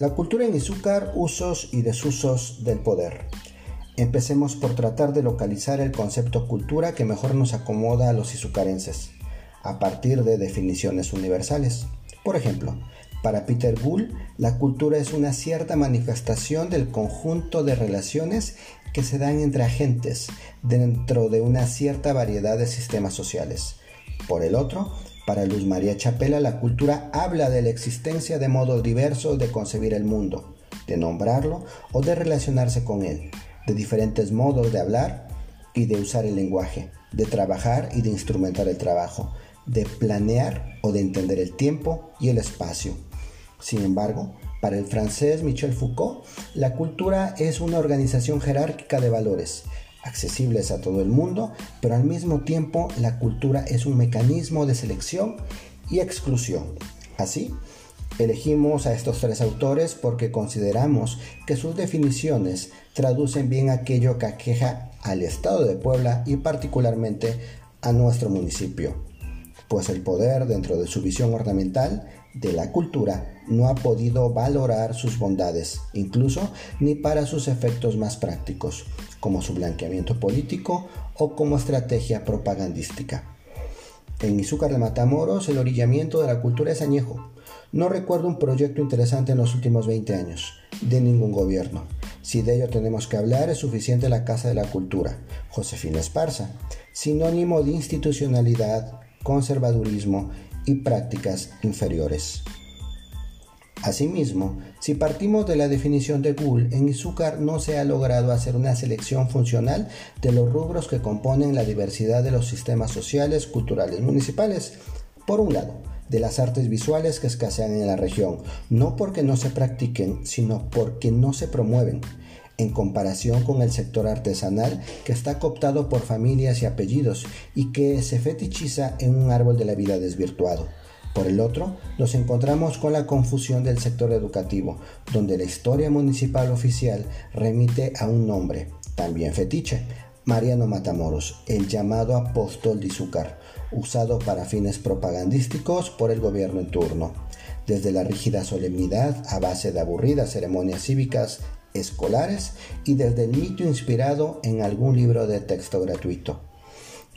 La cultura en Izúcar, usos y desusos del poder. Empecemos por tratar de localizar el concepto cultura que mejor nos acomoda a los izucarenses, a partir de definiciones universales. Por ejemplo, para Peter Bull, la cultura es una cierta manifestación del conjunto de relaciones que se dan entre agentes dentro de una cierta variedad de sistemas sociales. Por el otro, para Luz María Chapela, la cultura habla de la existencia de modos diversos de concebir el mundo, de nombrarlo o de relacionarse con él, de diferentes modos de hablar y de usar el lenguaje, de trabajar y de instrumentar el trabajo, de planear o de entender el tiempo y el espacio. Sin embargo, para el francés Michel Foucault, la cultura es una organización jerárquica de valores, accesibles a todo el mundo, pero al mismo tiempo la cultura es un mecanismo de selección y exclusión. Así, elegimos a estos tres autores porque consideramos que sus definiciones traducen bien aquello que aqueja al Estado de Puebla y particularmente a nuestro municipio, pues el poder dentro de su visión ornamental de la cultura no ha podido valorar sus bondades, incluso ni para sus efectos más prácticos, como su blanqueamiento político o como estrategia propagandística. En Izúcar de Matamoros el orillamiento de la cultura es añejo. No recuerdo un proyecto interesante en los últimos 20 años, de ningún gobierno. Si de ello tenemos que hablar, es suficiente la Casa de la Cultura, Josefina Esparza, sinónimo de institucionalidad, conservadurismo y prácticas inferiores. Asimismo, si partimos de la definición de Gould, en Izúcar no se ha logrado hacer una selección funcional de los rubros que componen la diversidad de los sistemas sociales, culturales municipales. Por un lado, de las artes visuales que escasean en la región, no porque no se practiquen, sino porque no se promueven, en comparación con el sector artesanal que está cooptado por familias y apellidos y que se fetichiza en un árbol de la vida desvirtuado. Por el otro, nos encontramos con la confusión del sector educativo, donde la historia municipal oficial remite a un nombre, también fetiche, Mariano Matamoros, el llamado apóstol de Izúcar, usado para fines propagandísticos por el gobierno en turno, desde la rígida solemnidad a base de aburridas ceremonias cívicas escolares y desde el mito inspirado en algún libro de texto gratuito.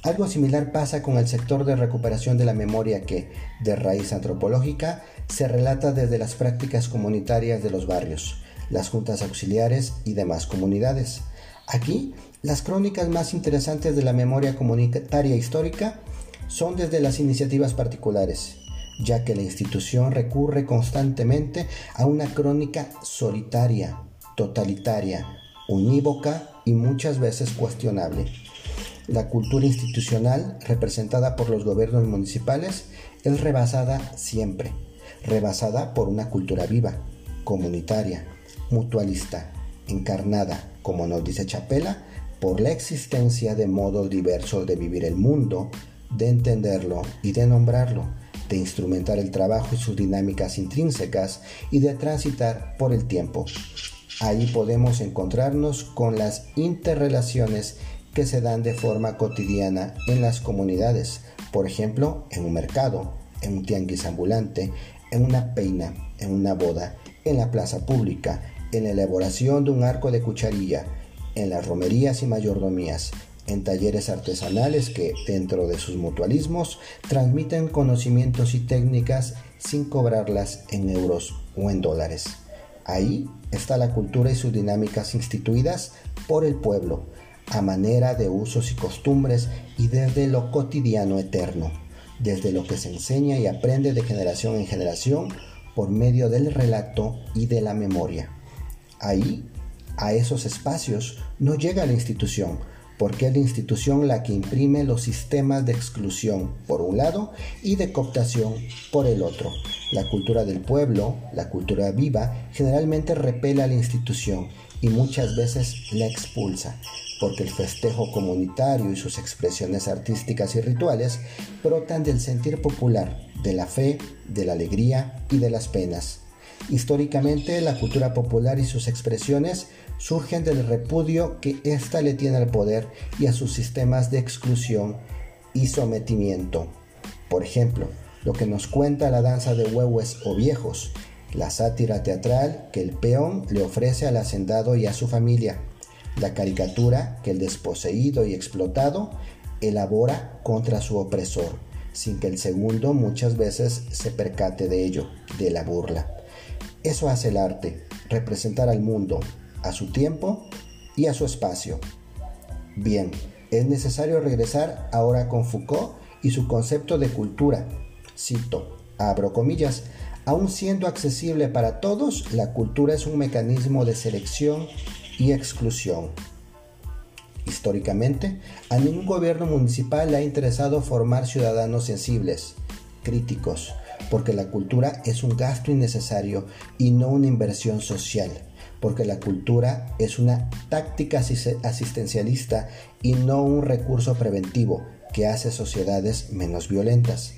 Algo similar pasa con el sector de recuperación de la memoria que, de raíz antropológica, se relata desde las prácticas comunitarias de los barrios, las juntas auxiliares y demás comunidades. Aquí, las crónicas más interesantes de la memoria comunitaria histórica son desde las iniciativas particulares, ya que la institución recurre constantemente a una crónica solitaria, totalitaria, unívoca y muchas veces cuestionable. La cultura institucional representada por los gobiernos municipales es rebasada siempre, rebasada por una cultura viva, comunitaria, mutualista, encarnada, como nos dice Chapela, por la existencia de modos diversos de vivir el mundo, de entenderlo y de nombrarlo, de instrumentar el trabajo y sus dinámicas intrínsecas y de transitar por el tiempo. Ahí podemos encontrarnos con las interrelaciones que se dan de forma cotidiana en las comunidades, por ejemplo, en un mercado, en un tianguis ambulante, en una peina, en una boda, en la plaza pública, en la elaboración de un arco de cucharilla, en las romerías y mayordomías, en talleres artesanales que, dentro de sus mutualismos, transmiten conocimientos y técnicas sin cobrarlas en euros o en dólares. Ahí está la cultura y sus dinámicas instituidas por el pueblo, a manera de usos y costumbres y desde lo cotidiano eterno, desde lo que se enseña y aprende de generación en generación por medio del relato y de la memoria. Ahí, a esos espacios, no llega la institución, porque es la institución la que imprime los sistemas de exclusión por un lado y de cooptación por el otro. La cultura del pueblo, la cultura viva, generalmente repela a la institución y muchas veces la expulsa, porque el festejo comunitario y sus expresiones artísticas y rituales brotan del sentir popular, de la fe, de la alegría y de las penas. Históricamente, la cultura popular y sus expresiones surgen del repudio que ésta le tiene al poder y a sus sistemas de exclusión y sometimiento. Por ejemplo, lo que nos cuenta la danza de huehues o viejos la sátira teatral que el peón le ofrece al hacendado y a su familia, la caricatura que el desposeído y explotado elabora contra su opresor, sin que el segundo muchas veces se percate de ello, de la burla. Eso hace el arte, representar al mundo, a su tiempo y a su espacio. Bien, es necesario regresar ahora con Foucault y su concepto de cultura. Cito, abro comillas, aun siendo accesible para todos, la cultura es un mecanismo de selección y exclusión. Históricamente, a ningún gobierno municipal le ha interesado formar ciudadanos sensibles, críticos, porque la cultura es un gasto innecesario y no una inversión social, porque la cultura es una táctica asistencialista y no un recurso preventivo que hace sociedades menos violentas.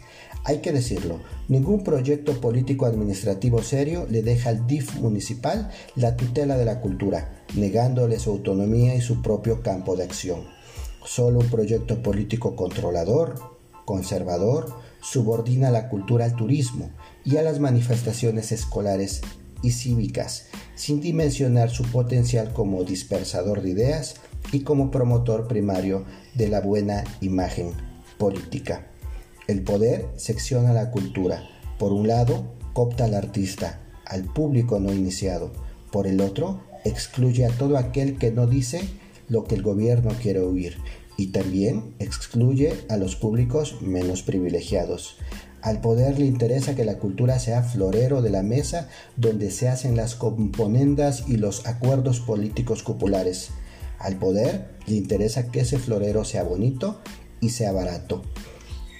Hay que decirlo, ningún proyecto político administrativo serio le deja al DIF municipal la tutela de la cultura, negándole su autonomía y su propio campo de acción. Solo un proyecto político controlador, conservador, subordina la cultura al turismo y a las manifestaciones escolares y cívicas, sin dimensionar su potencial como dispersador de ideas y como promotor primario de la buena imagen política. El poder secciona la cultura. Por un lado, copta al artista, al público no iniciado. Por el otro, excluye a todo aquel que no dice lo que el gobierno quiere oír y también excluye a los públicos menos privilegiados. Al poder le interesa que la cultura sea florero de la mesa donde se hacen las componendas y los acuerdos políticos populares. Al poder le interesa que ese florero sea bonito y sea barato.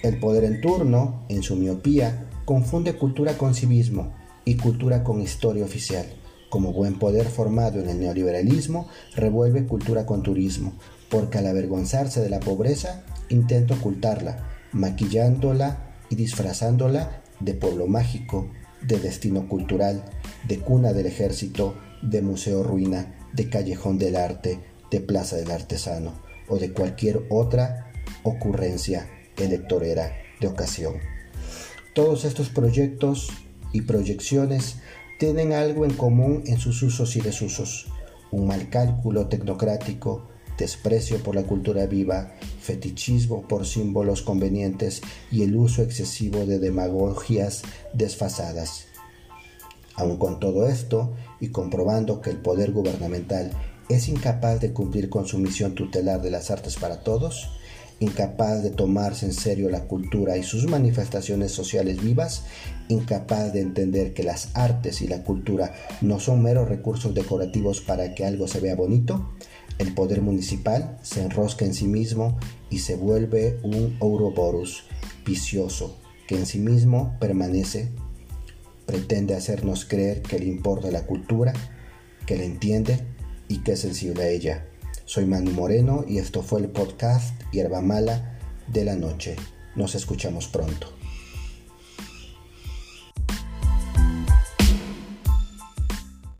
El poder en turno, en su miopía, confunde cultura con civismo y cultura con historia oficial. Como buen poder formado en el neoliberalismo, revuelve cultura con turismo, porque al avergonzarse de la pobreza, intenta ocultarla, maquillándola y disfrazándola de pueblo mágico, de destino cultural, de cuna del ejército, de museo ruina, de callejón del arte, de plaza del artesano o de cualquier otra ocurrencia electorera de ocasión. Todos estos proyectos y proyecciones tienen algo en común en sus usos y desusos, un mal cálculo tecnocrático, desprecio por la cultura viva, fetichismo por símbolos convenientes y el uso excesivo de demagogias desfasadas. Aun con todo esto, y comprobando que el poder gubernamental es incapaz de cumplir con su misión tutelar de las artes para todos, incapaz de tomarse en serio la cultura y sus manifestaciones sociales vivas, incapaz de entender que las artes y la cultura no son meros recursos decorativos para que algo se vea bonito, el poder municipal se enrosca en sí mismo y se vuelve un Ouroboros vicioso que en sí mismo permanece, pretende hacernos creer que le importa la cultura, que le entiende y que es sensible a ella. Soy Manu Moreno y esto fue el podcast Hierba Mala de la Noche. Nos escuchamos pronto.